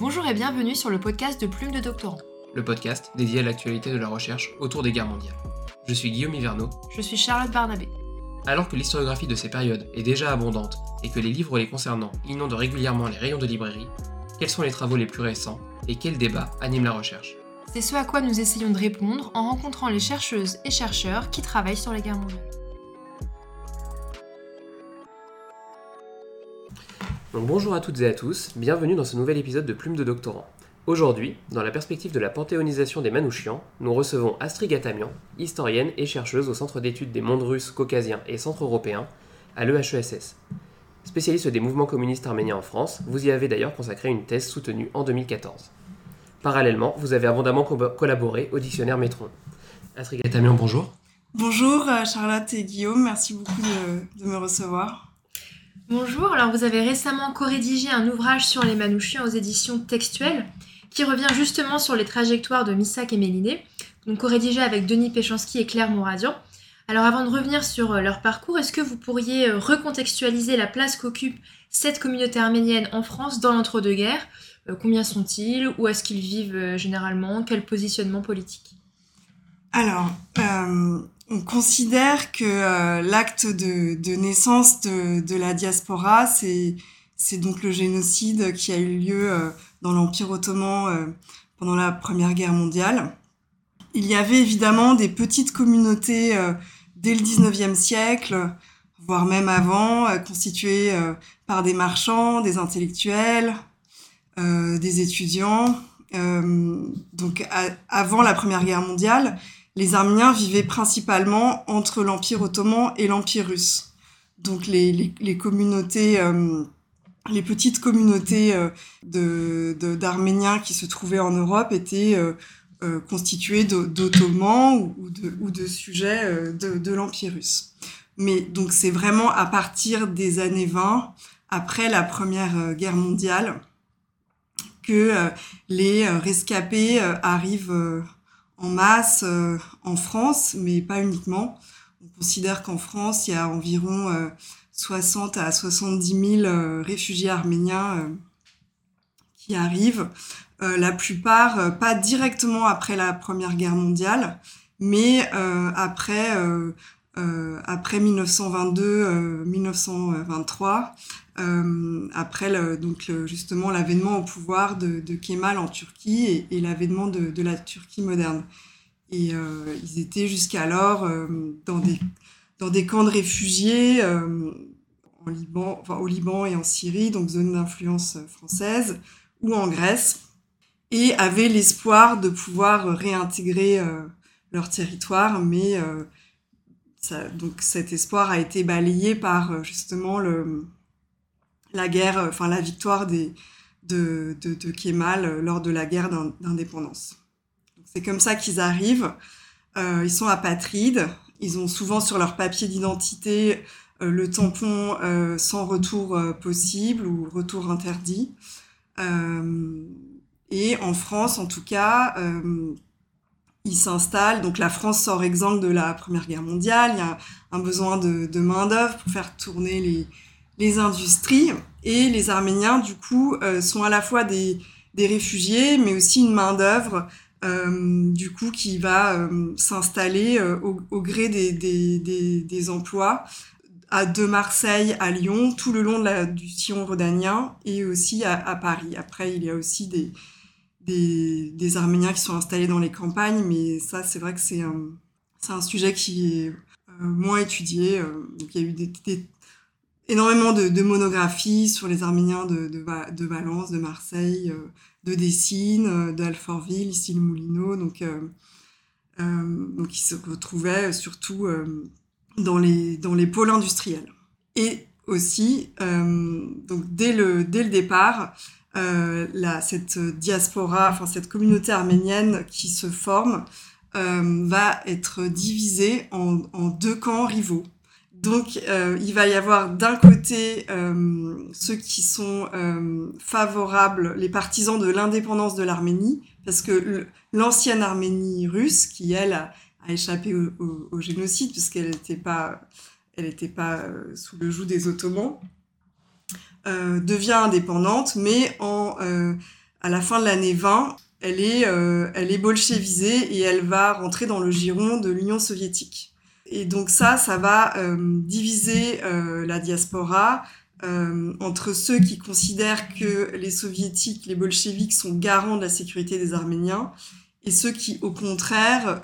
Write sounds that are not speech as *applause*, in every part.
Bonjour et bienvenue sur le podcast de Plume de Doctorant. Le podcast dédié à l'actualité de la recherche autour des guerres mondiales. Je suis Guillaume Hiverneau. Je suis Charlotte Barnabé. Alors que l'historiographie de ces périodes est déjà abondante et que les livres les concernant inondent régulièrement les rayons de librairie, quels sont les travaux les plus récents et quels débats animent la recherche? C'est ce à quoi nous essayons de répondre en rencontrant les chercheuses et chercheurs qui travaillent sur les guerres mondiales. Bonjour à toutes et à tous, bienvenue dans ce nouvel épisode de Plume de Doctorant. Aujourd'hui, dans la perspective de la panthéonisation des Manouchians, nous recevons Astrid Gatamian, historienne et chercheuse au Centre d'études des mondes russes, caucasiens et centre-européens à l'EHESS. Spécialiste des mouvements communistes arméniens en France, vous y avez d'ailleurs consacré une thèse soutenue en 2014. Parallèlement, vous avez abondamment collaboré au dictionnaire Métron. Astrid Gatamian, bonjour. Bonjour euh, Charlotte et Guillaume, merci beaucoup de me recevoir. Bonjour, alors vous avez récemment co-rédigé un ouvrage sur les Manouchiens aux éditions textuelles qui revient justement sur les trajectoires de Missak et Méliné, donc co-rédigé avec Denis Péchanski et Claire Mouradian. Alors avant de revenir sur euh, leur parcours, est-ce que vous pourriez euh, recontextualiser la place qu'occupe cette communauté arménienne en France dans l'entre-deux-guerres? Euh, Combien sont-ils? Où est-ce qu'ils vivent généralement? Quel positionnement politique? Alors, on considère que euh, l'acte de, naissance de, la diaspora, c'est donc le génocide qui a eu lieu euh, dans l'Empire ottoman euh, pendant la Première Guerre mondiale. Il y avait évidemment des petites communautés dès le 19e siècle, voire même avant, constituées par des marchands, des intellectuels, des étudiants. donc avant la Première Guerre mondiale, les Arméniens vivaient principalement entre l'Empire ottoman et l'Empire russe. Donc les, communautés, euh, les petites communautés euh, d'Arméniens qui se trouvaient en Europe étaient euh, constituées d'Ottomans ou, de, sujets de, l'Empire russe. Mais donc c'est vraiment à partir des années 20, après la Première Guerre mondiale, que les rescapés arrivent en masse euh, en France, mais pas uniquement. On considère qu'en France, il y a environ 60 euh, à 70 000 euh, réfugiés arméniens qui arrivent. la plupart, pas directement après la Première Guerre mondiale, mais après, après 1922-1923, euh, après le, donc justement l'avènement au pouvoir de, Kemal en Turquie et, l'avènement de, la Turquie moderne. Et euh, ils étaient jusqu'alors euh, dans, des, camps de réfugiés au Liban et en Syrie, donc zone d'influence française, ou en Grèce, et avaient l'espoir de pouvoir réintégrer leur territoire, mais donc cet espoir a été balayé par justement le, la guerre, euh, enfin la victoire des, de, de, Kemal euh, lors de la guerre d'indépendance. C'est comme ça qu'ils arrivent. Euh, ils sont apatrides. Ils ont souvent sur leur papier d'identité le tampon sans retour possible ou retour interdit. et en France, en tout cas, ils s'installent. Donc la France sort exemple de la Première Guerre mondiale. Il y a un besoin de, main-d'œuvre pour faire tourner les, industries. Et les Arméniens, du coup, euh, sont à la fois des, réfugiés, mais aussi une main-d'œuvre, euh, du coup, qui va euh, s'installer au, gré des, emplois à, de Marseille à Lyon, tout le long du sillon rhodanien et aussi à, Paris. Après, il y a aussi des, des, Arméniens qui sont installés dans les campagnes, mais ça, c'est vrai que c'est un, un sujet qui est moins étudié. donc, il y a eu des, énormément de, monographies sur les Arméniens de, de, Valence, de Marseille, euh, de Dessines, euh, d'Alfortville, ici le Moulineau. Donc, euh, donc ils se retrouvaient surtout dans, les, dans les pôles industriels. Et aussi, donc dès le, dès le départ, la, cette diaspora, enfin cette communauté arménienne qui se forme, va être divisée en, en deux camps rivaux. Donc, euh, il va y avoir d'un côté euh, ceux qui sont euh, favorables, les partisans de l'indépendance de l'Arménie, parce que l'ancienne Arménie russe, qui elle a, échappé au, génocide, puisqu'elle n'était pas, elle pas sous le joug des Ottomans, devient indépendante, mais en à la fin de l'année 20, elle est, elle est bolchevisée et elle va rentrer dans le giron de l'Union soviétique. Et donc ça, ça va diviser la diaspora entre ceux qui considèrent que les soviétiques, les bolcheviks sont garants de la sécurité des Arméniens et ceux qui, au contraire,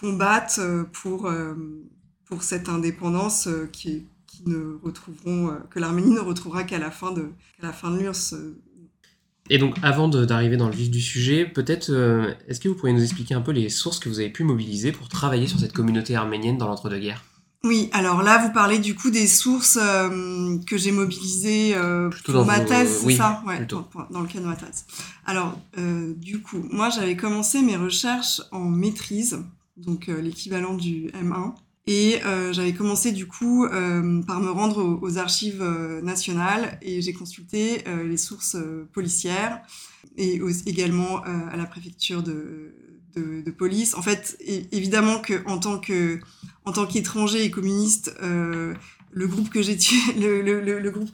combattent pour, pour cette indépendance qui, qui ne retrouveront, que l'Arménie ne retrouvera qu'à la fin de, qu'à la fin de l'URSS et donc, avant d'arriver dans le vif du sujet, peut-être, euh, est-ce que vous pourriez nous expliquer un peu les sources que vous avez pu mobiliser pour travailler sur cette communauté arménienne dans l'entre-deux-guerres? Oui, alors là, vous parlez du coup des sources euh, que j'ai mobilisées euh, pour ma thèse, c'est ça? Ouais, dans, dans, le cas de ma thèse. Alors, du coup, moi, j'avais commencé mes recherches en maîtrise, donc l'équivalent du M1. Et euh, j'avais commencé du coup euh, par me rendre aux, archives euh, nationales et j'ai consulté les sources policières et également à la préfecture de, police. En fait, évidemment que en tant qu'étranger et communiste, *laughs* le groupe que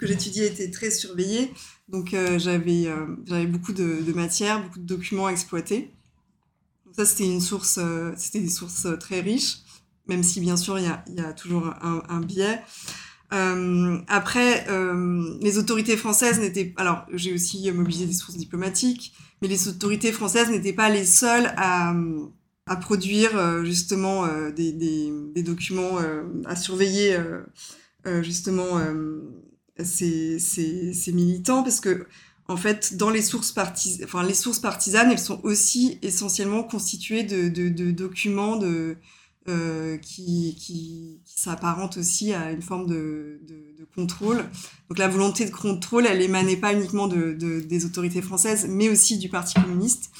j'étudiais était très surveillé. Donc j'avais beaucoup de, de matières, beaucoup de documents à exploiter. Donc ça c'était une source, c'était des sources très riches même si bien sûr il y a, y a, toujours un, un biais. Euh, après, euh, les autorités françaises n'étaient... Alors, j'ai aussi mobilisé des sources diplomatiques, mais les autorités françaises n'étaient pas les seules à, à produire euh, justement euh, des, des, des, documents, euh, à surveiller justement ces, ces, ces, militants, parce que en fait, dans les sources, partis... enfin, les sources partisanes, elles sont aussi essentiellement constituées de, de, de documents de euh, qui, qui, qui s'apparente aussi à une forme de, de, de, contrôle. Donc la volonté de contrôle, elle émanait pas uniquement de, des autorités françaises, mais aussi du Parti communiste.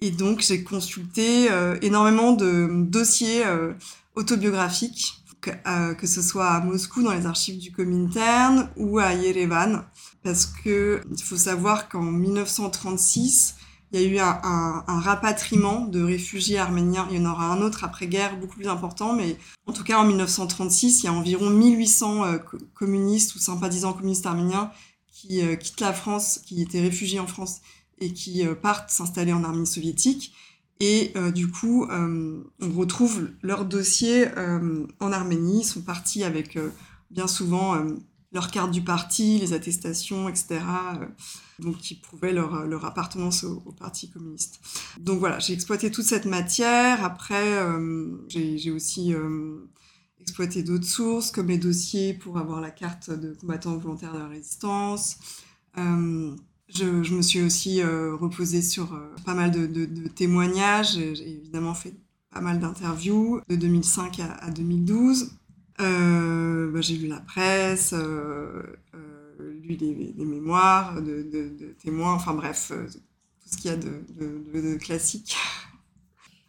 Et donc j'ai consulté euh, énormément de dossiers euh, autobiographiques, que, euh, que, ce soit à Moscou dans les archives du Comintern ou à Yerevan, parce que il faut savoir qu'en 1936 il y a eu un, un, un, rapatriement de réfugiés arméniens. Il y en aura un autre après-guerre, beaucoup plus important, mais en tout cas en 1936, il y a environ 1800 euh, communistes ou sympathisants communistes arméniens qui euh, quittent la France, qui étaient réfugiés en France et qui euh, partent s'installer en Arménie soviétique. Et du coup, on retrouve leur dossier en Arménie. Ils sont partis avec bien souvent leur carte du parti, les attestations, etc. Euh, donc qui prouvaient leur, leur appartenance au, Parti communiste. Donc voilà, j'ai exploité toute cette matière. Après, euh, j'ai aussi euh, exploité d'autres sources, comme les dossiers pour avoir la carte de combattant volontaire de la résistance. Euh, je, me suis aussi euh, reposée sur pas mal de, témoignages. J'ai évidemment fait pas mal d'interviews de 2005 à, à 2012. Euh, bah, j'ai lu la presse, euh, euh, lu des, des mémoires de, de, de, témoins, enfin bref, tout ce qu'il y a de, classique.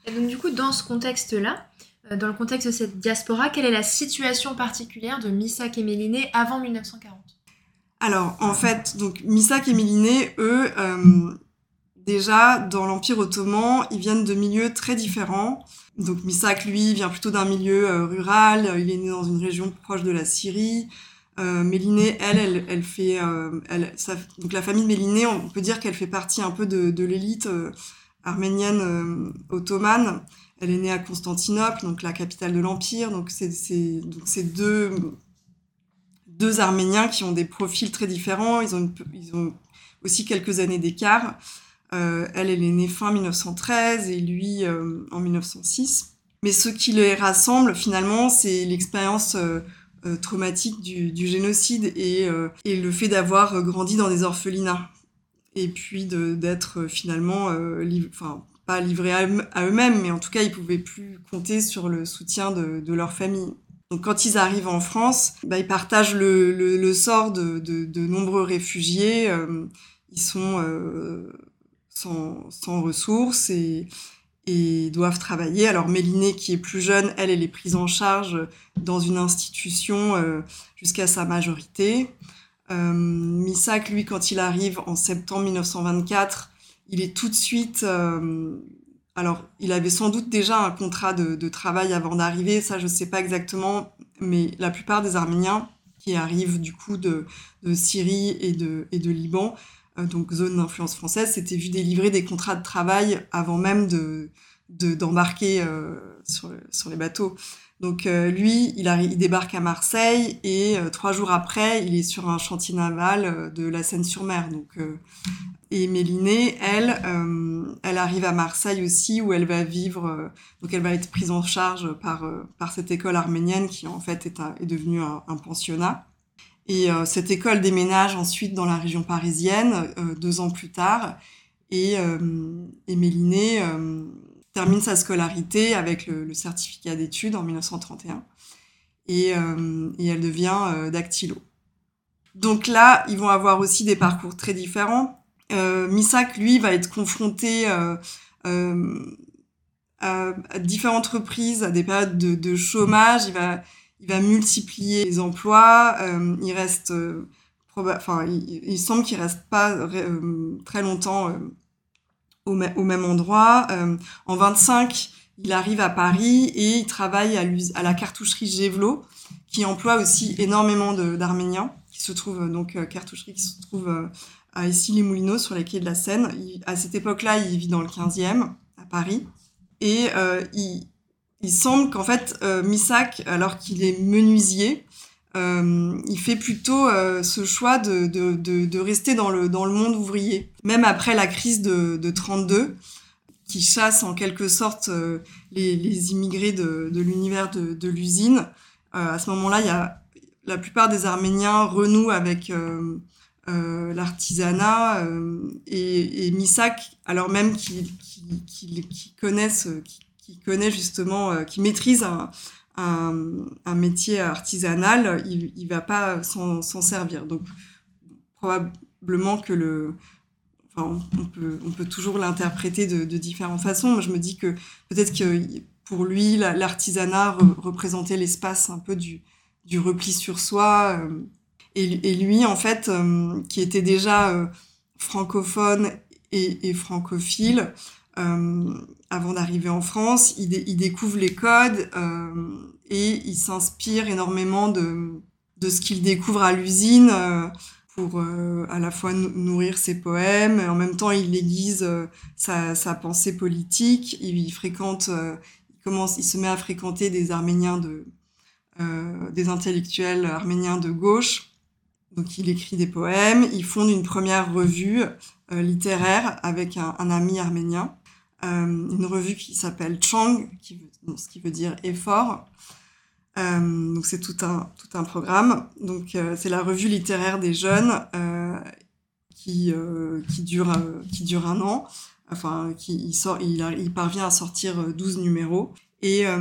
Et donc du coup, dans ce contexte-là, dans le contexte de cette diaspora, quelle est la situation particulière de Missak et Méliné avant 1940 Alors, en fait, donc Missak et Méliné, eux, euh, déjà, dans l'Empire ottoman, ils viennent de milieux très différents. Donc Misak, lui, vient plutôt d'un milieu euh, rural. Il est né dans une région proche de la Syrie. Euh, Mélinée, elle, elle, elle fait, euh, elle, donc la famille de Mélinée, on peut dire qu'elle fait partie un peu de, de l'élite euh, arménienne euh, ottomane. Elle est née à Constantinople, donc la capitale de l'empire. Donc c'est, c'est, donc c'est deux, deux Arméniens qui ont des profils très différents. Ils ont, une, ils ont aussi quelques années d'écart. Euh, elle, elle est née fin 1913 et lui euh, en 1906. Mais ce qui les rassemble finalement, c'est l'expérience euh, traumatique du, génocide et, le fait d'avoir grandi dans des orphelinats. Et puis d'être finalement, enfin, pas livrés à, eux-mêmes, mais en tout cas, ils pouvaient plus compter sur le soutien de, leur famille. Donc quand ils arrivent en France, bah, ils partagent le, sort de, de, nombreux réfugiés. Ils sont sans, ressources et, doivent travailler. Alors Mélinée, qui est plus jeune, elle, elle est prise en charge dans une institution euh, jusqu'à sa majorité. Euh, lui, quand il arrive en septembre 1924, il est tout de suite... Euh, alors, il avait sans doute déjà un contrat de, travail avant d'arriver, ça je ne sais pas exactement, mais la plupart des Arméniens qui arrivent du coup de, Syrie et et de Liban donc zone d'influence française, s'était vu délivrer des contrats de travail avant même de d'embarquer sur, sur les bateaux. Donc lui, il, il, débarque à Marseille et trois jours après, il est sur un chantier naval de la Seine-sur-Mer. Donc et Mélinée, elle, euh, elle arrive à Marseille aussi, où elle va vivre, euh, donc elle va être prise en charge par, euh, par cette école arménienne qui en fait est, est devenue un, pensionnat. Et cette école déménage ensuite dans la région parisienne deux ans plus tard. Et, et Mélinée termine sa scolarité avec le, certificat d'études en 1931. Et, et elle devient dactylo. Donc là, ils vont avoir aussi des parcours très différents euh, Misak, lui, va être confronté euh, euh, à, différentes reprises, à des périodes de, chômage. Il va, il va multiplier les emplois. il reste, enfin, il, semble qu'il reste pas très longtemps au, même endroit. en 25, il arrive à Paris et il travaille à, la cartoucherie Gévelot, qui emploie aussi énormément d'Arméniens, qui se trouve donc cartoucherie qui se trouve à Issy-les-Moulineaux, sur les quais de la Seine. à cette époque-là, il vit dans le 15e, à Paris. Et euh, il, il, semble qu'en fait, euh, Missak, alors qu'il est menuisier, euh, il fait plutôt euh, ce choix de, de, de, de, rester dans le, dans le monde ouvrier. Même après la crise de, de 32, qui chasse en quelque sorte euh, les, les, immigrés de, de l'univers de, de l'usine, à ce moment-là, il y a la plupart des Arméniens renouent avec euh, l'artisanat euh, et, et, Misak, alors même qu'il connaissent, qui connaît justement, euh, qui maîtrise un, métier artisanal, il, il va pas s'en servir. Donc probablement que le, enfin, on peut, on peut toujours l'interpréter de, différentes façons. Moi, je me dis que peut-être que pour lui, l'artisanat représentait l'espace un peu du, repli sur soi. Euh, et, lui, en fait, euh, qui était déjà francophone et, francophile, avant d'arriver en France, il, découvre les codes et il s'inspire énormément de, de ce qu'il découvre à l'usine pour à la fois nourrir ses poèmes, et en même temps il aiguise sa, sa, pensée politique, il, fréquente, il commence, il se met à fréquenter des Arméniens de, des intellectuels arméniens de gauche, donc il écrit des poèmes, il fonde une première revue euh, littéraire avec un, un ami arménien, euh, une revue qui s'appelle Chang, ce qui veut dire effort. Euh, donc c'est tout un tout un programme. Donc euh, c'est la revue littéraire des jeunes euh, qui qui dure qui dure un an. Enfin, qui il sort, il, parvient à sortir 12 numéros. Et, à,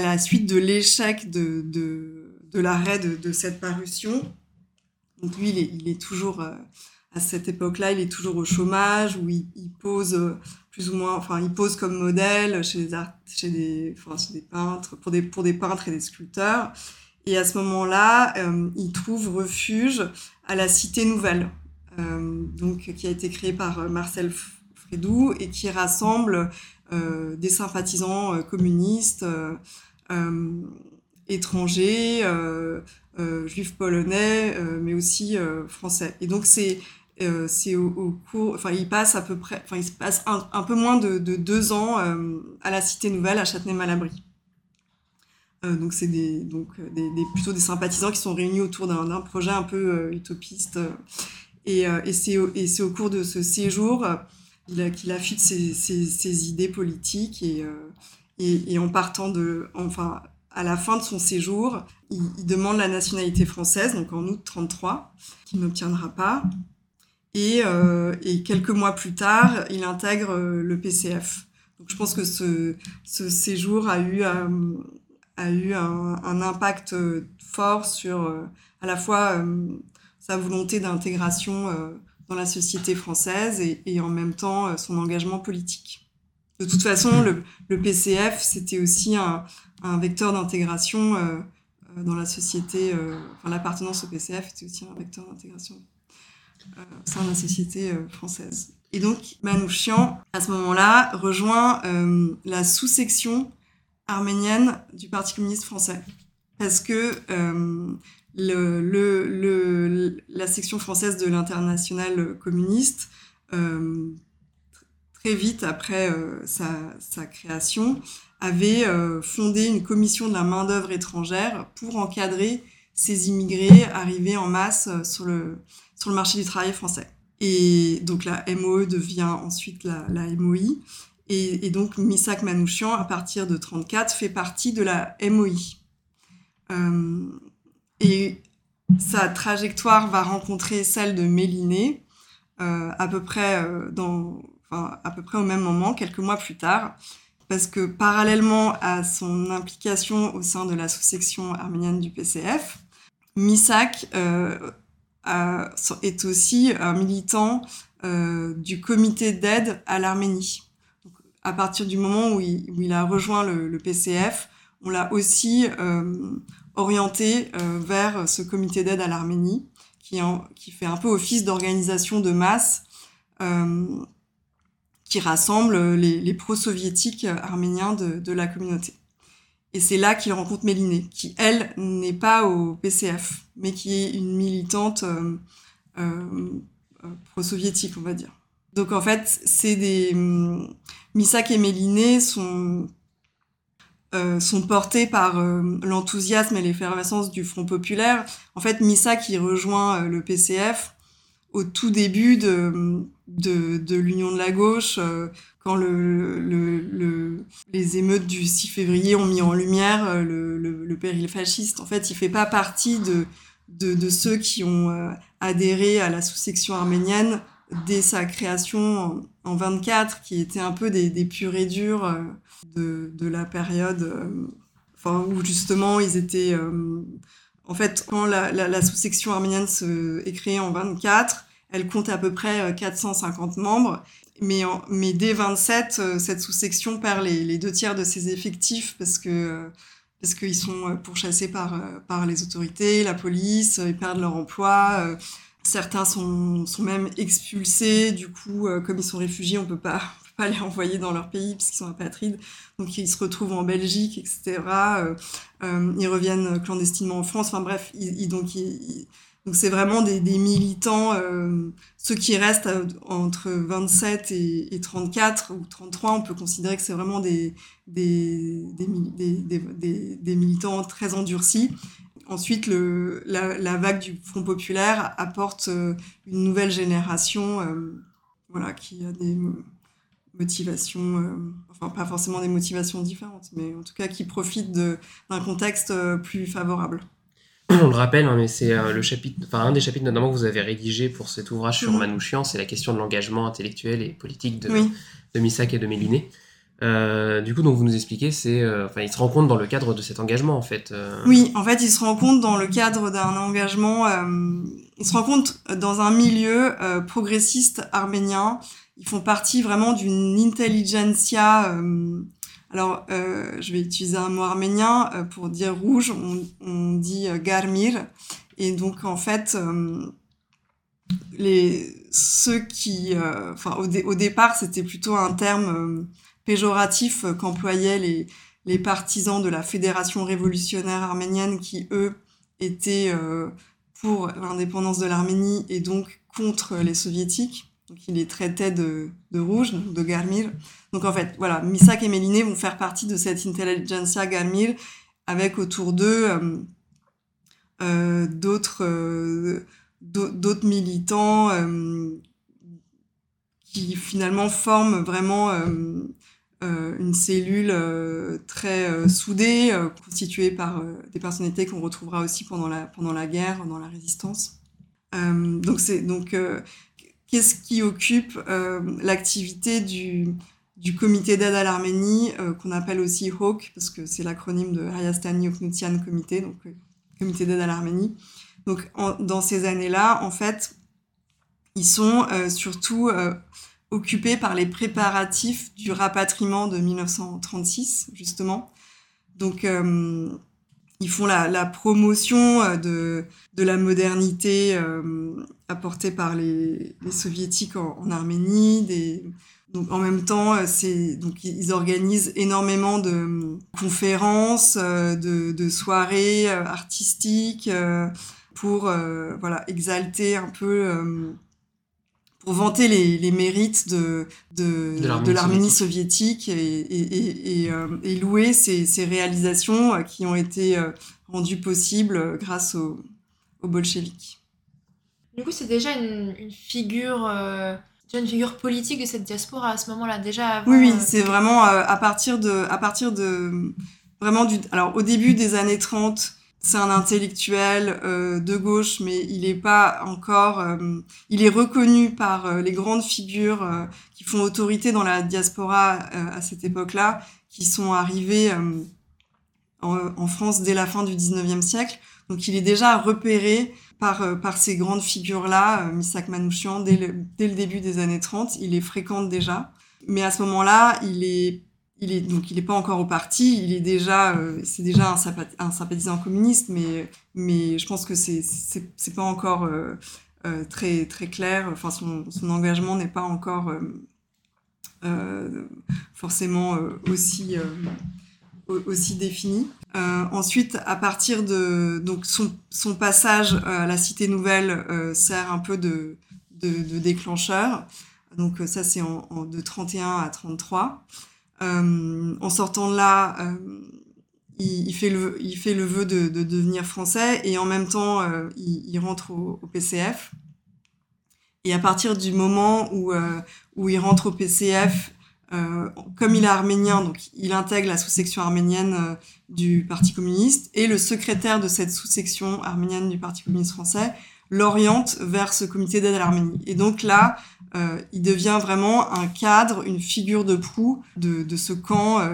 la suite de l'échec de, de, l'arrêt de, de, cette parution, donc lui, il est, toujours, euh, à cette époque-là, il est toujours au chômage, où il, pose euh, plus ou moins, enfin, il pose comme modèle chez des, art, chez des, enfin, des peintres, pour des, pour des peintres et des sculpteurs. Et à ce moment-là, euh, il trouve refuge à la Cité Nouvelle, euh, donc, qui a été créée par Marcel Frédou et qui rassemble des sympathisants communistes étrangers, euh, juifs polonais, euh, mais aussi euh, français. Et donc c'est c'est au, cours, enfin il passe à peu près, enfin il se passe un, un peu moins de, de deux ans à la Cité Nouvelle à Châtenay-Malabry. donc c'est des donc des, plutôt des sympathisants qui sont réunis autour d'un projet un peu utopiste. et, au, et c'est au cours de ce séjour qu'il affûte ses, ses, idées politiques et, et en partant de enfin à la fin de son séjour, il, demande la nationalité française, donc en août 33, qu'il n'obtiendra pas. Et, euh, et, quelques mois plus tard, il intègre euh, le PCF. Donc je pense que ce, séjour a eu, euh, un, impact fort sur à la fois sa volonté d'intégration dans la société française et, en même temps son engagement politique. De toute façon, le, PCF, c'était aussi un, vecteur d'intégration euh, euh, dans la société. Euh, enfin, l'appartenance au PCF était aussi un vecteur d'intégration au sein de la société française. Et donc, Manouchian, à ce moment-là, rejoint la sous-section arménienne du Parti communiste français. Parce que la section française de l'international communiste, euh, très vite après euh, sa, création, avait euh, fondé une commission de la main-d'œuvre étrangère pour encadrer ces immigrés arrivés en masse sur le, sur le marché du travail français. Et donc la MOE devient ensuite la, MOI. Et, donc Misak Manouchian, à partir de 34, fait partie de la MOI. Euh, et sa trajectoire va rencontrer celle de Méliné euh, à peu près euh, dans, à peu près au même moment, quelques mois plus tard, parce que parallèlement à son implication au sein de la sous-section arménienne du PCF, Misak euh, est aussi un militant euh, du comité d'aide à l'Arménie. À partir du moment où il, a rejoint le, PCF, on l'a aussi euh, orienté vers ce comité d'aide à l'Arménie, qui, fait un peu office d'organisation de masse, qui rassemble les, les pro-soviétiques arméniens de, la communauté. Et c'est là qu'il rencontre Méliné, qui, elle, n'est pas au PCF, mais qui est une militante euh, euh, pro-soviétique, on va dire. Donc en fait, c'est des... Misak et Méliné sont euh, sont portés par euh, l'enthousiasme et l'effervescence du Front populaire. En fait, Missa qui rejoint euh, le PCF au tout début de, de, de l'Union de la gauche, euh, quand le, le, le, les émeutes du 6 février ont mis en lumière euh, le, le, péril fasciste. En fait, il fait pas partie de, de, de ceux qui ont adhéré à la sous-section arménienne dès sa création en, en 24, qui était un peu des, des purs durs de, de la période euh, enfin, où justement ils étaient... Euh, en fait, quand la, la, la sous-section arménienne se, est créée en 24, elle compte à peu près 450 membres. Mais, mais dès 27, cette sous-section perd les, deux tiers de ses effectifs parce que parce qu'ils sont pourchassés par, par les autorités, la police, ils perdent leur emploi. Certains sont, sont même expulsés. Du coup, comme ils sont réfugiés, on peut pas pas les envoyer dans leur pays parce qu'ils sont apatrides. Donc ils se retrouvent en Belgique, etc. Euh, euh, ils reviennent clandestinement en France. Enfin bref, donc ils, donc c'est vraiment des, militants, euh, ceux qui restent entre 27 et, et, 34 ou 33, on peut considérer que c'est vraiment des militants très endurcis. Ensuite, la, vague du Front populaire apporte euh, une nouvelle génération euh, voilà, qui a des motivations, euh, enfin pas forcément des motivations différentes, mais en tout cas qui profitent d'un contexte euh, plus favorable. *clears throat* On le rappelle, hein, mais c'est euh, le chapitre, enfin un des chapitres notamment que vous avez rédigé pour cet ouvrage sur mmh. Manouchian, c'est la question de l'engagement intellectuel et politique de, oui. de Missak et de Méliné. Euh, du coup, donc vous nous expliquez, c'est, euh, enfin, ils se rencontrent dans le cadre de cet engagement, en fait. Oui, en fait, ils se rencontrent dans le cadre d'un engagement. Ils se rencontrent dans un milieu progressiste arménien ils font partie vraiment d'une intelligentsia. Alors, euh, je vais utiliser un mot arménien euh, pour dire rouge. On, dit euh, garmir. Et donc, en fait, ceux qui, enfin, au, dé, au, départ, c'était plutôt un terme péjoratif qu'employaient les partisans de la fédération révolutionnaire arménienne qui eux étaient pour l'indépendance de l'Arménie et donc contre les soviétiques. Il les traitait de, rouge, de Garmir. Donc en fait, voilà, Misak et Méliné vont faire partie de cette intelligentsia Garmir avec autour d'eux euh, euh, d'autres euh, d'autres militants qui finalement forment vraiment une cellule très soudée, constituée par des personnalités qu'on retrouvera aussi pendant la, pendant la guerre, dans la résistance. donc c'est donc qu'est-ce qui occupe euh, l'activité du, du comité d'aide à l'Arménie, euh, qu'on appelle aussi HAWK, parce que c'est l'acronyme de Hayastani Oknutian Comité, donc euh, comité d'aide à l'Arménie. Donc en, dans ces années-là, en fait, ils sont surtout occupés par les préparatifs du rapatriement de 1936, justement. Donc ils font la, la promotion de, de, la modernité euh, apportée par les, les soviétiques en, en, Arménie, des, Donc en même temps, c'est donc ils organisent énormément de conférences, de, de soirées artistiques pour voilà exalter un peu pour vanter les, les mérites de, de, de l'Arménie soviétique, et, et, et, euh, et, louer ces, ces réalisations euh, qui ont été euh, rendues possibles grâce aux, aux bolcheviks. Du coup, c'est déjà une, une figure, euh, une figure politique de cette diaspora à ce moment-là, déjà avant, Oui, oui, c'est vraiment à partir de, à partir de, vraiment du, alors au début des années 30, c'est un intellectuel euh, de gauche, mais il n'est pas encore. Euh, il est reconnu par euh, les grandes figures euh, qui font autorité dans la diaspora à cette époque-là, qui sont arrivées en, en, France dès la fin du 19e siècle. Donc il est déjà repéré par, par ces grandes figures-là, Misak Manouchian, dès le, dès le début des années 30. Il est fréquente déjà. Mais à ce moment-là, il est il est donc il pas encore au parti, il est déjà euh, c'est déjà un, sympathisant communiste, mais mais je pense que c'est c'est pas encore euh, euh, très très clair. Enfin son son engagement n'est pas encore forcément aussi aussi défini. Ensuite, à partir de donc son passage à la Cité Nouvelle sert un peu de déclencheur. Donc ça c'est en, en, de 31 à 33. Euh, en sortant de là, euh, il, fait le, il fait le vœu de, de, devenir français et en même temps, euh, il, il, rentre au, au, PCF. Et à partir du moment où, où il rentre au PCF, euh, comme il est arménien, donc il intègre la sous-section arménienne euh, du Parti communiste, et le secrétaire de cette sous-section arménienne du Parti communiste français l'oriente vers ce comité d'aide à l'Arménie. Et donc là, euh, il devient vraiment un cadre, une figure de proue de, de ce camp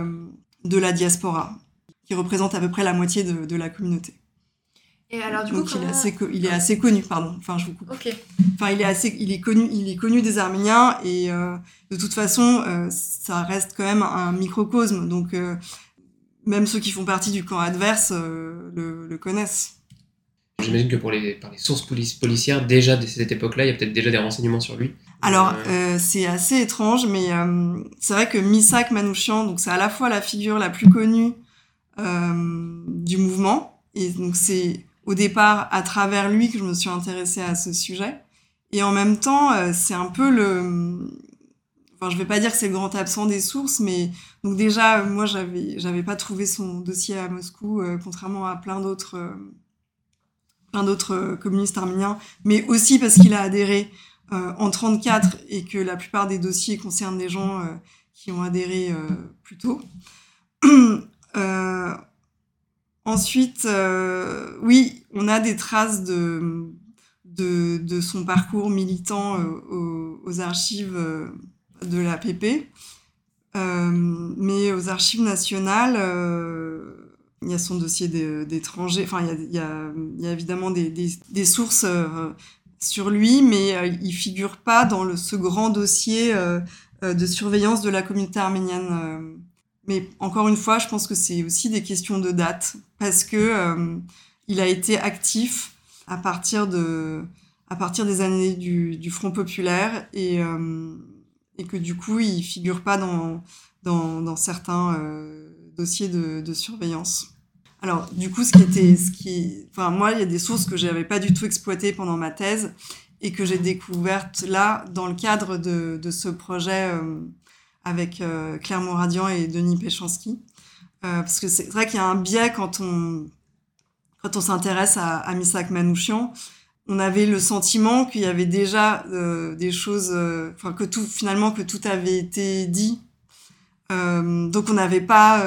de la diaspora, qui représente à peu près la moitié de, de la communauté. Et alors, du coup, Donc, comment... il, est assez, il est assez connu, pardon. Enfin, je vous coupe. Enfin, il est assez, il est connu, il est connu des Arméniens et euh, de toute façon, euh, ça reste quand même un microcosme. Donc, euh, même ceux qui font partie du camp adverse euh, le, le, connaissent. J'imagine que pour les, par les sources polici policières, déjà de cette époque-là, il y a peut-être déjà des renseignements sur lui. Alors, euh, c'est assez étrange, mais euh, c'est vrai que Misak Manouchian, donc c'est à la fois la figure la plus connue euh, du mouvement, et donc c'est au départ à travers lui que je me suis intéressée à ce sujet, et en même temps, euh, c'est un peu le, enfin, je vais pas dire que c'est le grand absent des sources, mais donc déjà, moi, j'avais, j'avais pas trouvé son dossier à Moscou, euh, contrairement à plein d'autres, euh, plein d'autres communistes arméniens, mais aussi parce qu'il a adhéré en 34 et que la plupart des dossiers concernent des gens qui ont adhéré plus tôt. *clears throat* ensuite, oui, on a des traces de, de, de son parcours militant aux, aux, archives de la PP. mais aux archives nationales, il y a son dossier d'étrangers, enfin, il y a, il y a, évidemment des, des, des sources euh, sur lui, mais euh, il figure pas dans le, ce grand dossier euh, euh, de surveillance de la communauté arménienne. Mais encore une fois, je pense que c'est aussi des questions de date, parce que il a été actif à partir de à partir des années du, Front populaire et, et que du coup, il figure pas dans, dans, certains dossiers de, de surveillance. Alors, du coup, ce qui était, ce qui, enfin, moi, il y a des sources que j'avais pas du tout exploitées pendant ma thèse et que j'ai découvertes là dans le cadre de, de ce projet euh, avec euh, Claire Moradian et Denis Péchanski. Euh, parce que c'est vrai qu'il y a un biais quand on, quand on s'intéresse à, à Misak Manouchian. On avait le sentiment qu'il y avait déjà euh, des choses, enfin, que tout, finalement, que tout avait été dit. donc, on n'avait pas,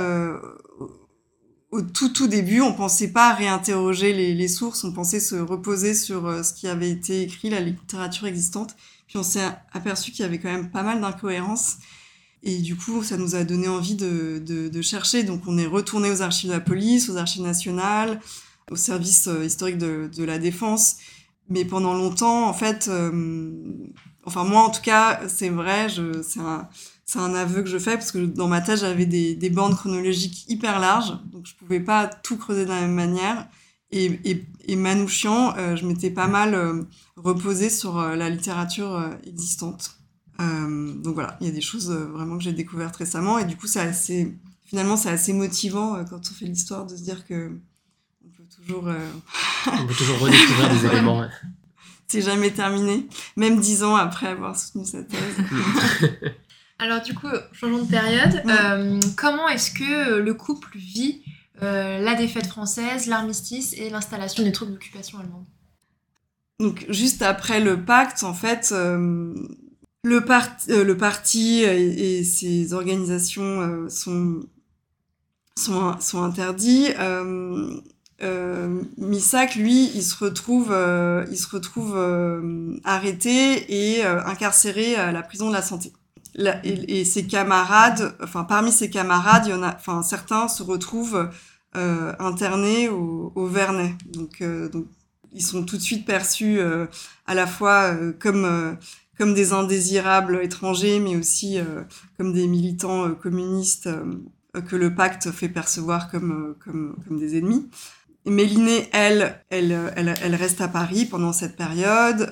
au tout tout début, on pensait pas réinterroger les, sources, on pensait se reposer sur ce qui avait été écrit, la littérature existante. Puis on s'est aperçu qu'il y avait quand même pas mal d'incohérences. Et du coup, ça nous a donné envie de, chercher. Donc on est retourné aux archives de la police, aux archives nationales, au service euh, historique de, la défense. Mais pendant longtemps, en fait, euh, enfin moi en tout cas, c'est vrai, c'est un un aveu que je fais parce que dans ma thèse, j'avais des, des, bandes chronologiques hyper larges, donc je pouvais pas tout creuser de la même manière. Et, et, euh, je m'étais pas mal euh, reposée sur la littérature euh, donc voilà, il y a des choses vraiment que j'ai découvertes récemment et du coup c'est assez, finalement c'est assez motivant quand on fait l'histoire de se dire que on peut toujours, on peut toujours redécouvrir des *laughs* éléments. C'est jamais terminé, même dix ans après avoir soutenu cette thèse. *laughs* Alors du coup, changeons de période. comment est-ce que le couple vit euh, la défaite française, l'armistice et l'installation des troupes d'occupation allemandes? Donc juste après le pacte, en fait, euh, le, euh, parti et, ses organisations sont, sont, sont, interdits. Missak, lui, il se retrouve, il se retrouve arrêté et incarcéré à la prison de la santé. et, ses camarades, enfin parmi ses camarades, il y en a, enfin certains se retrouvent euh, internés au, au, Vernet. Donc, euh, ils sont tout de suite perçus euh, à la fois comme comme des indésirables étrangers, mais aussi comme des militants communistes que le pacte fait percevoir comme, comme, comme des ennemis. Mélinée, elle, elle, elle, elle, reste à Paris pendant cette période.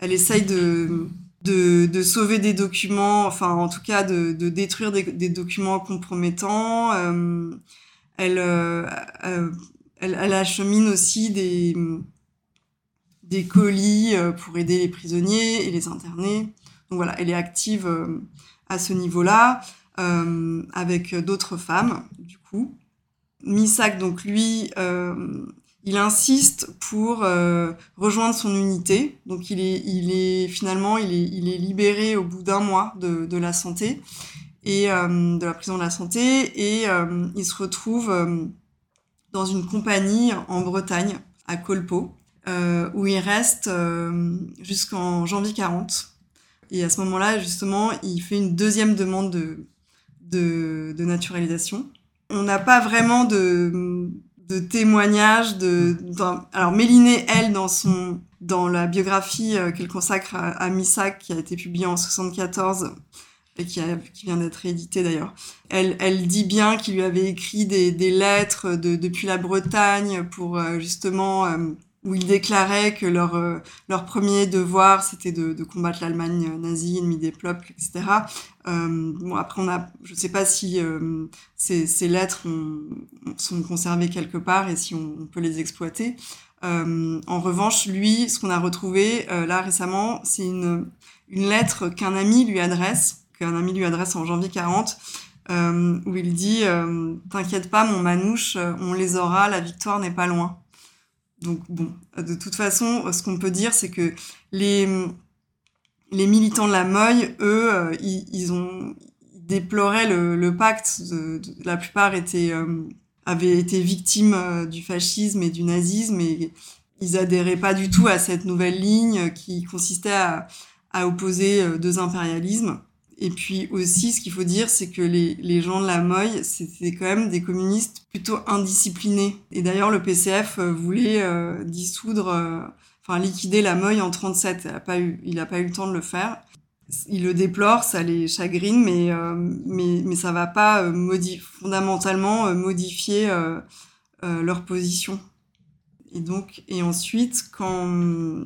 elle essaye de, de, de, sauver des documents, enfin en tout cas de, de détruire des, des, documents compromettants. Euh, euh, elle, elle, achemine aussi des, des colis euh, pour aider les prisonniers et les internés. Donc voilà, elle est active à ce niveau-là, avec d'autres femmes, du coup. Misak, donc lui, il insiste pour rejoindre son unité. Donc il est, il est finalement, il est, libéré au bout d'un mois de, la santé et euh, de la prison de la santé et euh, il se retrouve euh, dans une compagnie en Bretagne à Colpo où il reste jusqu'en janvier 40 et à ce moment-là justement il fait une deuxième demande de, de, de naturalisation on n'a pas vraiment de, de témoignages de, alors Mélinée elle dans son dans la biographie qu'elle consacre à, à Missak qui a été publiée en 74 et qui, qui vient d'être réédité d'ailleurs. Elle, elle dit bien qu'il lui avait écrit des, des lettres de, depuis la Bretagne pour euh, justement euh, où il déclarait que leur euh, leur premier devoir c'était de, de combattre l'Allemagne nazie, ennemie des peuples, etc. bon après on a, je sais pas si ces, ces lettres sont conservées quelque part et si on, peut les exploiter. en revanche, lui, ce qu'on a retrouvé là récemment, c'est une une lettre qu'un ami lui adresse qu'un ami lui adresse en janvier 40, euh, où il dit euh, T'inquiète pas, mon manouche, euh, on les aura, la victoire n'est pas loin. Donc, bon, de toute façon, ce qu'on peut dire, c'est que les, les militants de la Moye, eux, ils, ont déploraient le, pacte. la plupart étaient, avaient été victimes du fascisme et du nazisme et ils adhéraient pas du tout à cette nouvelle ligne qui consistait à, à opposer deux impérialismes. Et puis aussi, ce qu'il faut dire, c'est que les, les, gens de la Moye, c'était quand même des communistes plutôt indisciplinés. Et d'ailleurs, le PCF euh, voulait euh, dissoudre, euh, enfin liquider la Moye en 37. Il n'a pas eu, pas eu le temps de le faire. Il le déplore, ça les chagrine, mais mais mais ça va pas modi fondamentalement modifier leur position. Et donc, et ensuite, quand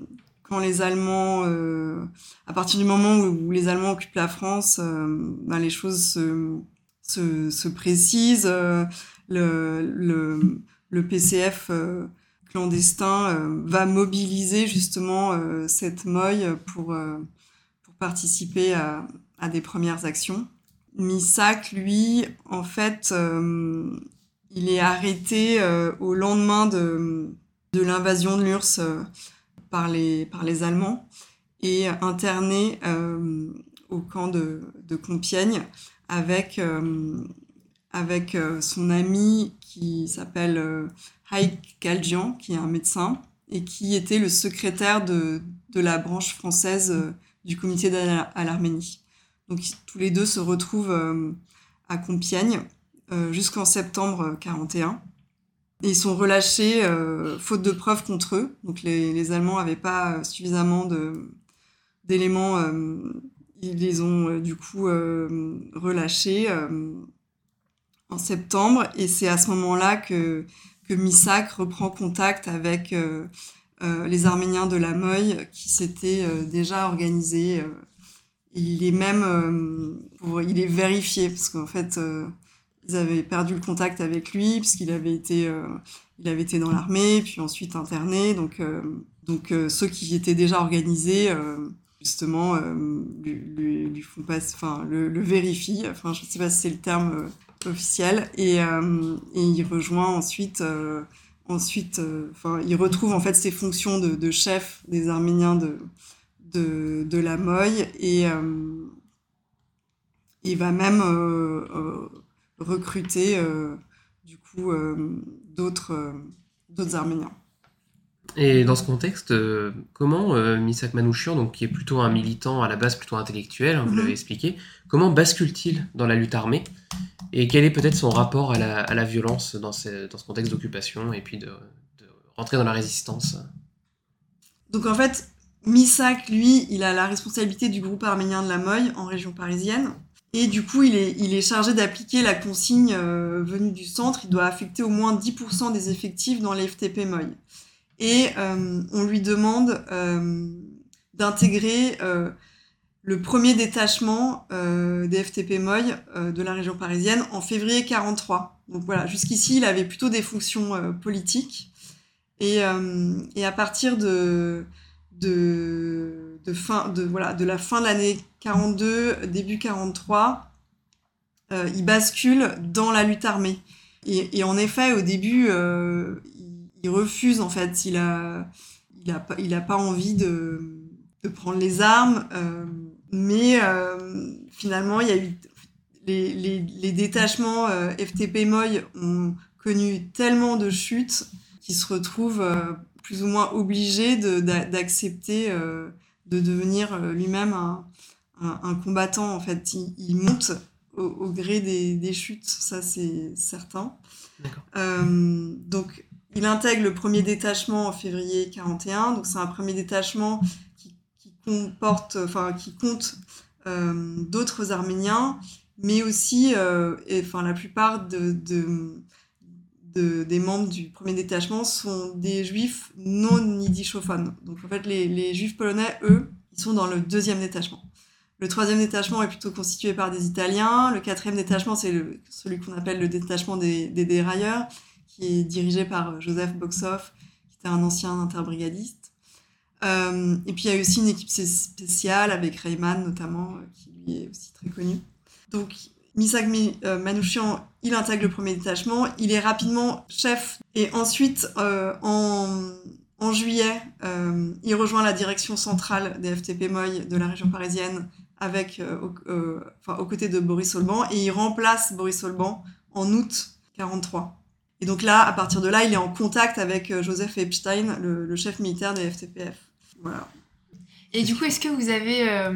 quand les Allemands, euh, à partir du moment où, les Allemands occupent la France, euh, ben les choses se, se, se précisent. Euh, le, PCF clandestin va mobiliser justement cette moille pour, participer à, des premières actions. Missak, lui, en fait, il est arrêté au lendemain de, de l'invasion de l'URSS par les, par les Allemands et interné euh, au camp de, de Compiègne avec, euh, avec euh, son ami qui s'appelle Haïk Galjian, qui est un médecin et qui était le secrétaire de, de la branche française du comité à l'Arménie. Donc tous les deux se retrouvent à Compiègne jusqu'en septembre 41 ils sont relâchés euh, faute de preuves contre eux. Donc les, les Allemands n'avaient pas euh, suffisamment d'éléments. Euh, ils les ont du coup relâchés en septembre. Et c'est à ce moment-là que, que Misak reprend contact avec les Arméniens de la Moye qui s'étaient déjà organisés il est même, il est vérifié parce qu'en fait, ils avaient perdu le contact avec lui puisqu'il avait été, il avait été dans l'armée, puis ensuite interné. Donc, donc ceux qui étaient déjà organisés justement lui, font passer, enfin le, vérifient. Enfin, je sais pas si c'est le terme officiel et, euh, et, il rejoint ensuite euh, ensuite euh, enfin il retrouve en fait ses fonctions de, de chef des Arméniens de de, de la Moye et il va même recruter du coup d'autres d'autres Arméniens. Et dans ce contexte, comment Misak Manouchian, donc qui est plutôt un militant à la base plutôt intellectuel, hein, vous mhm. l'avez expliqué, comment bascule-t-il dans la lutte armée? Et quel est peut-être son rapport à la, à la violence dans ce, dans ce contexte d'occupation et puis de, de, rentrer dans la résistance? Donc en fait, Misak, lui, il a la responsabilité du groupe arménien de la Moye en région parisienne. Et du coup, il est, chargé d'appliquer la consigne euh, venue du centre. Il doit affecter au moins 10% des effectifs dans les FTP Moye. Et euh, on lui demande euh, d'intégrer le premier détachement des FTP euh, de la région parisienne en février 43. Donc voilà, jusqu'ici, il avait plutôt des fonctions politiques. Et, à partir de, de la fin de l'année 42, début 43, il bascule dans la lutte armée. Et, en effet, au début, il, il, refuse, en fait, il a, il a, il a pas envie de, de prendre les armes. Mais euh, finalement, il y a eu les, détachements euh, FTP Moy ont connu tellement de chutes qu'ils se retrouvent euh, plus ou moins obligés d'accepter de, de, devenir lui-même un, un, un, combattant. En fait, il, il monte au, au, gré des, des chutes, ça c'est certain. Euh, donc, il intègre le premier détachement en février 41. Donc, c'est un premier détachement comporte, enfin, qui compte euh, d'autres Arméniens, mais aussi, euh, et, enfin, la plupart de, de, de, des membres du premier détachement sont des juifs non yiddishophones. Donc, en fait, les, les juifs polonais, eux, ils sont dans le deuxième détachement. Le troisième détachement est plutôt constitué par des Italiens. Le quatrième détachement, c'est celui qu'on appelle le détachement des, dérailleurs, qui est dirigé par Joseph Boxoff, qui était un ancien interbrigadiste. Euh, et puis il y a aussi une équipe spéciale avec Rayman notamment, euh, qui lui est aussi très connu. Donc Misak euh, Manouchian, il intègre le premier détachement, il est rapidement chef et ensuite euh, en, juillet, euh, il rejoint la direction centrale des FTP Moy de la région parisienne avec, euh, au, enfin, aux côtés de Boris Solban et il remplace Boris Solban en août 43. Et donc là, à partir de là, il est en contact avec Joseph Epstein, le, le chef militaire des FTPF. Voilà. Et du coup, est-ce que vous avez euh,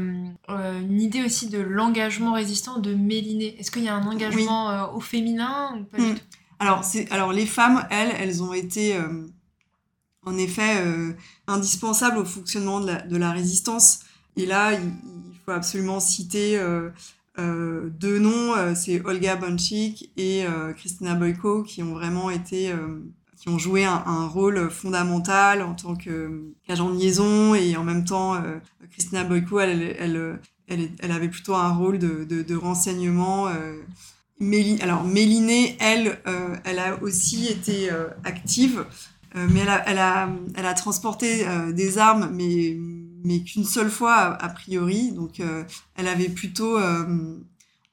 euh, une idée aussi de l'engagement résistant de Méliné Est-ce qu'il y a un engagement oui. euh, au féminin ou pas mmh. alors, alors, les femmes, elles, elles ont été euh, en effet euh, indispensables au fonctionnement de la, de la, résistance. Et là, il, absolument citer deux noms, c'est Olga Bonchik et Christina Boyko, qui ont vraiment été qui ont joué un, rôle fondamental en tant qu'agent de liaison et en même temps euh, Christina Boyko elle, elle, elle, avait plutôt un rôle de, de, renseignement euh, alors Mélinée elle euh, elle a aussi été euh, active euh, mais elle a, elle a, transporté euh, des armes mais mais qu'une seule fois a, priori donc elle avait plutôt un,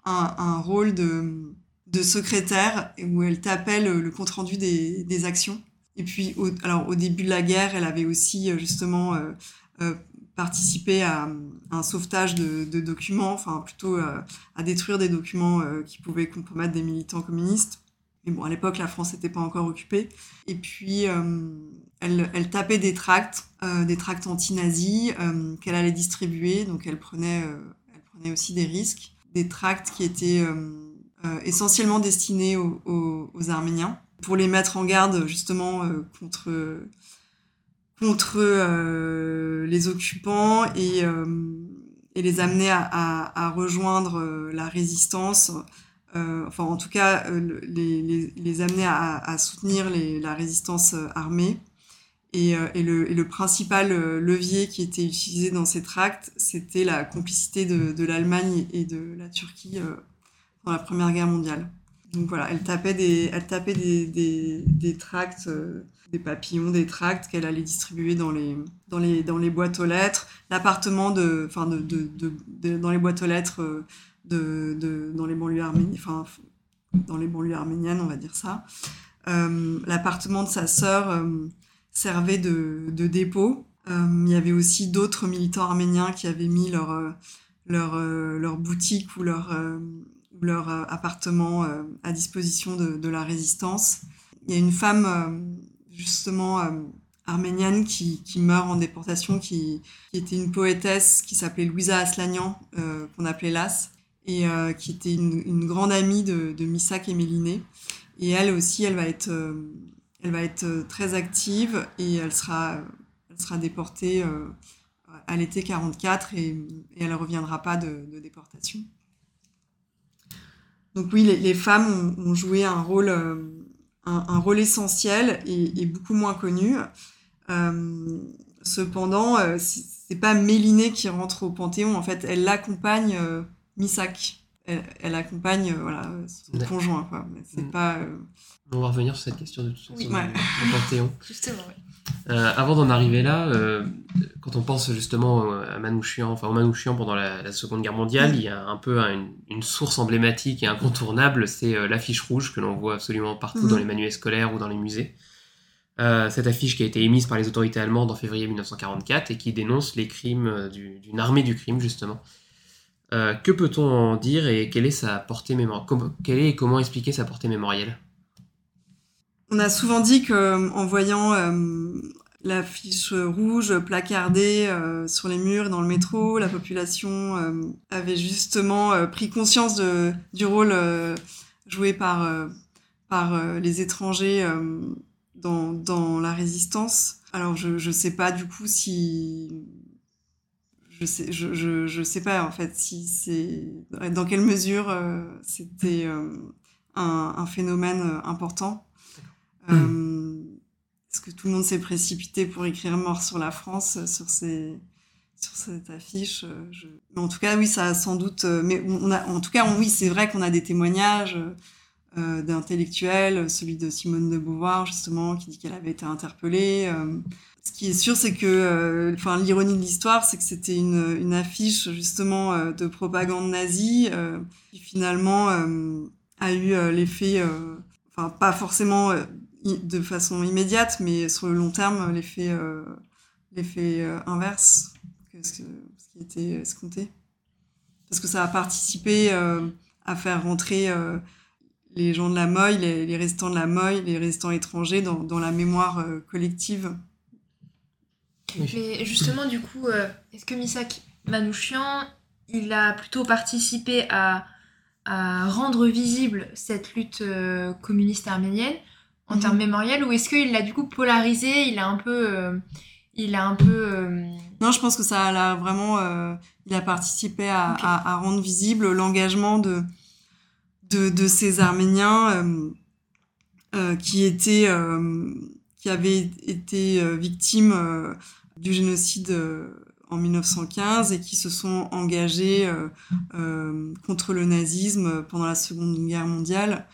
un rôle de de secrétaire où elle tapait le, compte rendu des, des, actions. Et puis, au, alors au début de la guerre, elle avait aussi euh, justement euh, euh, participé à, un sauvetage de, de documents, enfin plutôt euh, à détruire des documents euh, qui pouvaient compromettre des militants communistes. Mais bon, à l'époque, la France n'était pas encore occupée. Et puis, euh, elle, tapait des tracts, des tracts anti-nazis qu'elle allait distribuer. Donc, elle prenait, elle prenait aussi des risques, des tracts qui étaient euh, essentiellement destinés aux, Arméniens, pour les mettre en garde justement euh, contre, contre euh, les occupants et, les amener à, rejoindre la résistance. enfin, en tout cas, les, amener à, soutenir la résistance armée. Et, et, le, principal levier qui était utilisé dans ces tracts, c'était la complicité de, l'Allemagne et de la Turquie dans la Première Guerre mondiale. Donc voilà, elle tapait des, elle tapait des, tracts des papillons, des tracts qu'elle allait distribuer dans les, dans les, dans les boîtes aux lettres, l'appartement de, enfin de, de, dans les boîtes aux lettres euh, de, dans les banlieues arméniennes, enfin dans les banlieues arméniennes, on va dire ça. Euh, l'appartement de sa sœur euh, servait de, dépôt. il y avait aussi d'autres militants arméniens qui avaient mis leur, leur, leur boutique ou leur, leur appartement à disposition de, la résistance. Il y a une femme justement euh, arménienne qui, qui, meurt en déportation, qui, qui, était une poétesse qui s'appelait Louisa Aslanian, euh, qu'on appelait Las, et euh, qui était une, une, grande amie de, de Missak et Méliné. Et elle aussi, elle va être, elle va être très active et elle sera, elle sera déportée à l'été 44 et, et, elle ne reviendra pas de, de, déportation. Donc oui, les, les femmes ont, ont, joué un rôle un, rôle essentiel et, beaucoup moins connu. Euh, cependant, euh, c'est pas Méliné qui rentre au Panthéon. En fait, elle l'accompagne euh, Misak. Elle, accompagne voilà, son conjoint. C'est mm. pas. On va revenir sur cette question de toute façon oui. Panthéon. *laughs* Justement, oui. Euh, avant d'en arriver là, euh, quand on pense justement à Manouchian, enfin au Manouchian pendant la, Seconde Guerre mondiale, il y a un peu une, source emblématique et incontournable, c'est euh, l'affiche rouge que l'on voit absolument partout dans mhm. les manuels scolaires ou dans les musées. cette affiche qui a été émise par les autorités allemandes en février 1944 et qui dénonce les crimes d'une armée du crime justement. que peut-on en dire et quelle est sa portée mémorielle Quelle est et comment expliquer sa portée mémorielle? On a souvent dit que en voyant euh, l'affiche rouge placardée euh, sur les murs dans le métro, la population euh, avait justement euh, pris conscience du rôle joué par, les étrangers dans, la résistance. Alors je ne sais pas du coup si je sais sais pas en fait si c'est dans quelle mesure c'était un, phénomène important euh, est-ce que tout le monde s'est précipité pour écrire mort sur la France euh, sur ces sur cette affiche euh, je... en tout cas oui ça a sans doute mais on a en tout cas oui c'est vrai qu'on a des témoignages euh, d'intellectuels celui de Simone de Beauvoir justement qui dit qu'elle avait été interpellée ce qui est sûr c'est que enfin l'ironie de l'histoire c'est que c'était une, une affiche justement de propagande nazie qui finalement a eu l'effet enfin pas forcément de façon immédiate, mais sur le long terme, l'effet euh, l'effet euh, inverse que ce, qui était escompté. Parce que ça a participé euh, à faire rentrer les gens de la Moille, les, les, restants de la Moille, les restants étrangers dans, dans la mémoire collective. Mais justement, du coup, est-ce que Misak Manouchian, il a plutôt participé à, à rendre visible cette lutte communiste arménienne en termes mhm. mémoriels ou est-ce qu'il l'a du coup polarisé Il a un peu. Euh, il a un peu. Euh, non, je pense que ça a vraiment. Euh, il a participé à, à, rendre visible l'engagement de, de, de, ces Arméniens qui étaient. qui avaient été victimes du génocide en 1915 et qui se sont engagés contre le nazisme pendant la Seconde Guerre mondiale.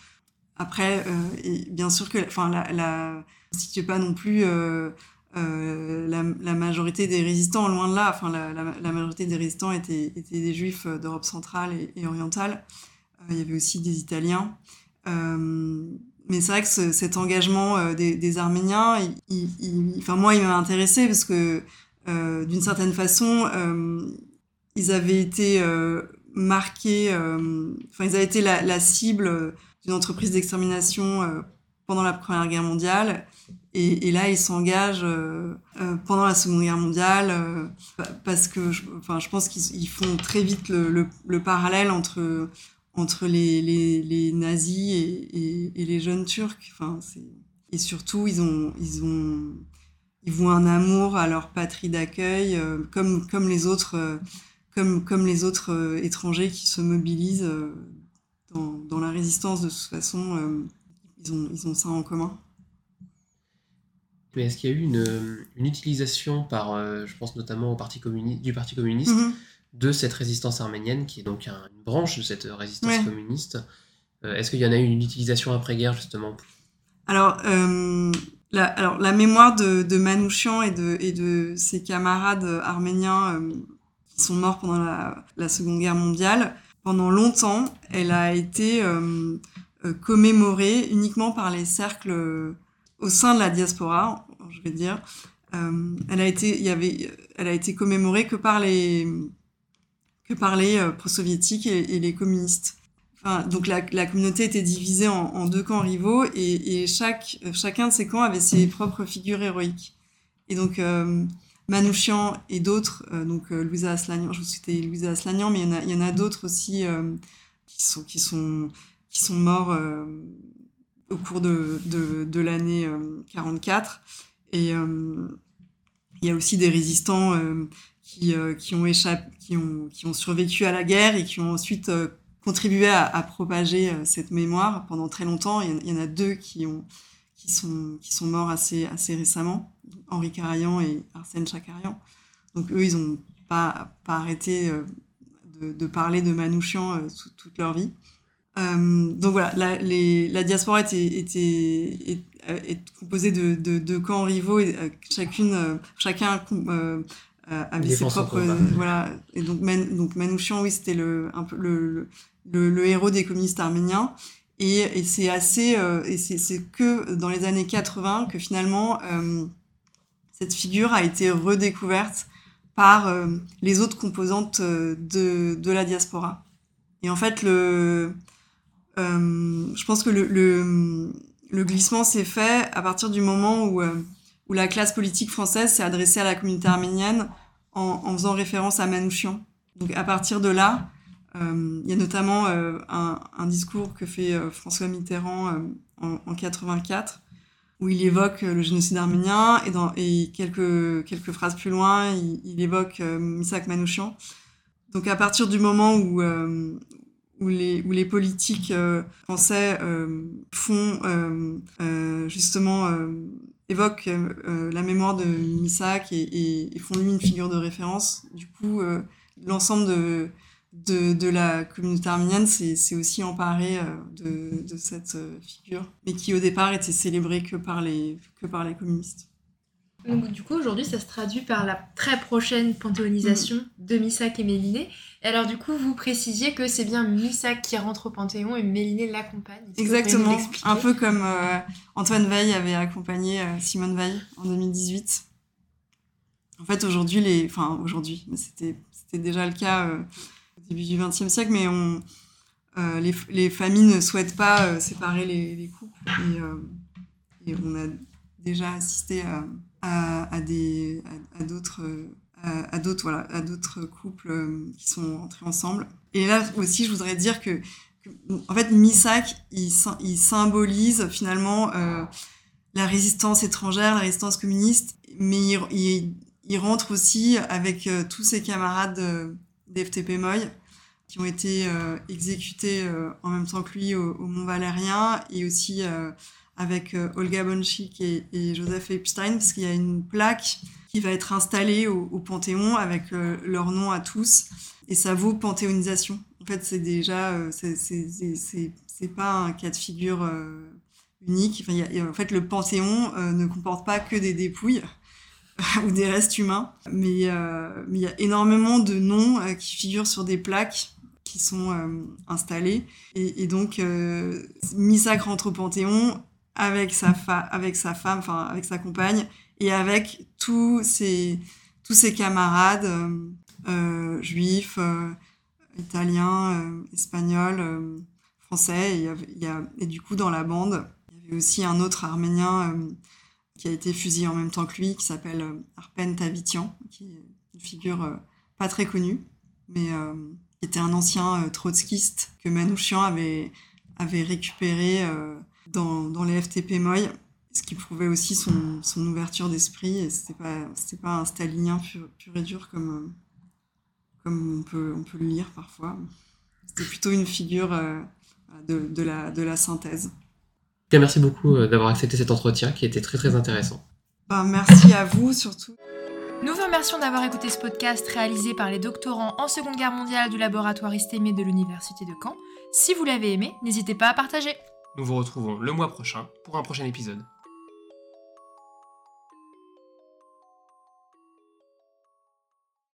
Après, euh, bien sûr que, enfin, la, la constitue pas non plus euh, euh, la, la, majorité des résistants, loin de là. Enfin, la, la, majorité des résistants étaient, étaient des juifs d'Europe centrale et, orientale. Euh, il y avait aussi des Italiens. Euh, mais c'est vrai que ce, cet engagement des, des, Arméniens, il, il, enfin, moi, il m'a intéressé parce que, d'une certaine façon, ils avaient été marqués, enfin, ils avaient été la cible d'une entreprise d'extermination euh, pendant la Première Guerre mondiale. Et, là, ils s'engagent euh, euh, pendant la Seconde Guerre mondiale parce que, je, enfin, je pense qu'ils font très vite le, le, le, parallèle entre entre les, les, nazis et, les jeunes turcs. Enfin, et surtout, ils ont ils ont ils voient un amour à leur patrie d'accueil, comme comme les autres comme comme les autres étrangers qui se mobilisent dans, la résistance, de toute façon, euh, ils, ont, ils ont ça en commun. Mais est-ce qu'il y a eu une, une utilisation par, euh, je pense notamment au parti communi- du Parti communiste, Mhm. de cette résistance arménienne, qui est donc un- une branche de cette résistance Ouais. communiste? Euh, Est-ce qu'il y en a eu une utilisation après-guerre, justement? Alors, euh, la, alors, la mémoire de, de Manouchian et de, et de ses camarades arméniens euh, qui sont morts pendant la, la Seconde Guerre mondiale, pendant longtemps, elle a été euh, euh, commémorée uniquement par les cercles euh, au sein de la diaspora, je vais dire. Elle a été, y avait, elle a été commémorée que par les que par les pro-soviétiques et, les communistes. Donc la, communauté était divisée en, deux camps rivaux et, chacun de ces camps avait ses propres figures héroïques. Et donc Manouchian et d'autres, euh, donc euh, Louisa Aslanian, je vous citais Louisa Aslanian, mais il y en a, d'autres aussi euh, qui sont qui sont qui sont morts au cours de de, l'année euh, 44. Et il y a aussi des résistants qui qui ont échappé, qui ont qui ont survécu à la guerre et qui ont ensuite contribué à, à propager cette mémoire pendant très longtemps. Il y en a deux qui ont qui sont qui sont morts assez assez récemment, Henri Carayan et Arsène Chakarian. Donc eux, ils ont pas pas arrêté euh, de, de parler de Manouchian euh, tout- toute leur vie. Euh, donc voilà, la, les, la diaspora était, était, est, est composée de, de, de camps rivaux et chacune, chacun euh, avait ses propres, voilà. Et donc, Man, donc Manouchian, oui, c'était le, un peu le, le, héros des communistes arméniens. Et, et c'est assez, euh, et c'est c'est que dans les années 80 que finalement cette figure a été redécouverte par euh, les autres composantes euh, de, la diaspora. Et en fait, euh, je pense que le, glissement s'est fait à partir du moment où, la classe politique française s'est adressée à la communauté arménienne en, faisant référence à Manouchian. Donc à partir de là, il y a notamment un, discours que fait François Mitterrand en, en 84 où il évoque euh, le génocide arménien et, quelques, quelques phrases plus loin, il, évoque euh, Misak Manouchian. Donc à partir du moment où, euh, où, les, politiques euh, français font justement évoquent la mémoire de Misak et, font lui une figure de référence, du coup l'ensemble de, de, de la communauté arménienne s'est aussi emparé euh, de, de cette euh, figure, mais qui au départ était célébrée que par les, que par les communistes. Donc du coup aujourd'hui ça se traduit par la très prochaine panthéonisation Mm. de Missak et Méliné. Et alors du coup vous précisiez que c'est bien Missak qui rentre au Panthéon et Méliné l'accompagne. Exactement, un peu comme euh, Antoine Veil avait accompagné euh, Simone Veil en 2018. En fait, aujourd'hui, les, enfin aujourd'hui, mais c'était déjà le cas euh, début du XXe siècle, mais on, euh, les, les familles ne souhaitent pas euh, séparer les, les couples et, euh, et on a déjà assisté à, à, à des à, d'autres à, d'autres couples qui sont entrés ensemble. Et là aussi, je voudrais dire que en fait, Misak, il, sym- il symbolise finalement la résistance étrangère, la résistance communiste, mais il, rentre aussi avec tous ses camarades euh, des FTP Moy qui ont été euh, exécutés euh, en même temps que lui au, Mont Valérien et aussi euh, avec Olga Bonchik et, Joseph Epstein parce qu'il y a une plaque qui va être installée au, Panthéon avec leur nom à tous et ça vaut panthéonisation. En fait, c'est déjà, c'est- pas un cas de figure unique. En fait, le Panthéon ne comporte pas que des dépouilles *laughs* ou des restes humains, mais euh, mais il y a énormément de noms euh, qui figurent sur des plaques qui sont euh, installées. Et, donc, Misak rentre au Panthéon avec sa, femme, enfin avec sa compagne, et avec tous ses, camarades juifs, italiens, espagnols, français. Et, du coup, dans la bande, il y avait aussi un autre arménien qui a été fusillé en même temps que lui, qui s'appelle euh, Arpen Tavitian, qui est une figure euh, pas très connue, mais euh, qui était un ancien trotskiste que Manouchian avait, récupéré dans, les FTP Moy, ce qui prouvait aussi son, ouverture d'esprit, et c'était pas, un stalinien pur, et dur comme, comme on peut, on peut le lire parfois. C'était plutôt une figure de la synthèse. Bien, merci beaucoup euh, d'avoir accepté cet entretien qui était très très intéressant. Ben, merci à vous surtout. Nous vous remercions d'avoir écouté ce podcast réalisé par les doctorants en Seconde Guerre mondiale du laboratoire Istémé de l'Université de Caen. Si vous l'avez aimé, n'hésitez pas à partager. Nous vous retrouvons le mois prochain pour un prochain épisode.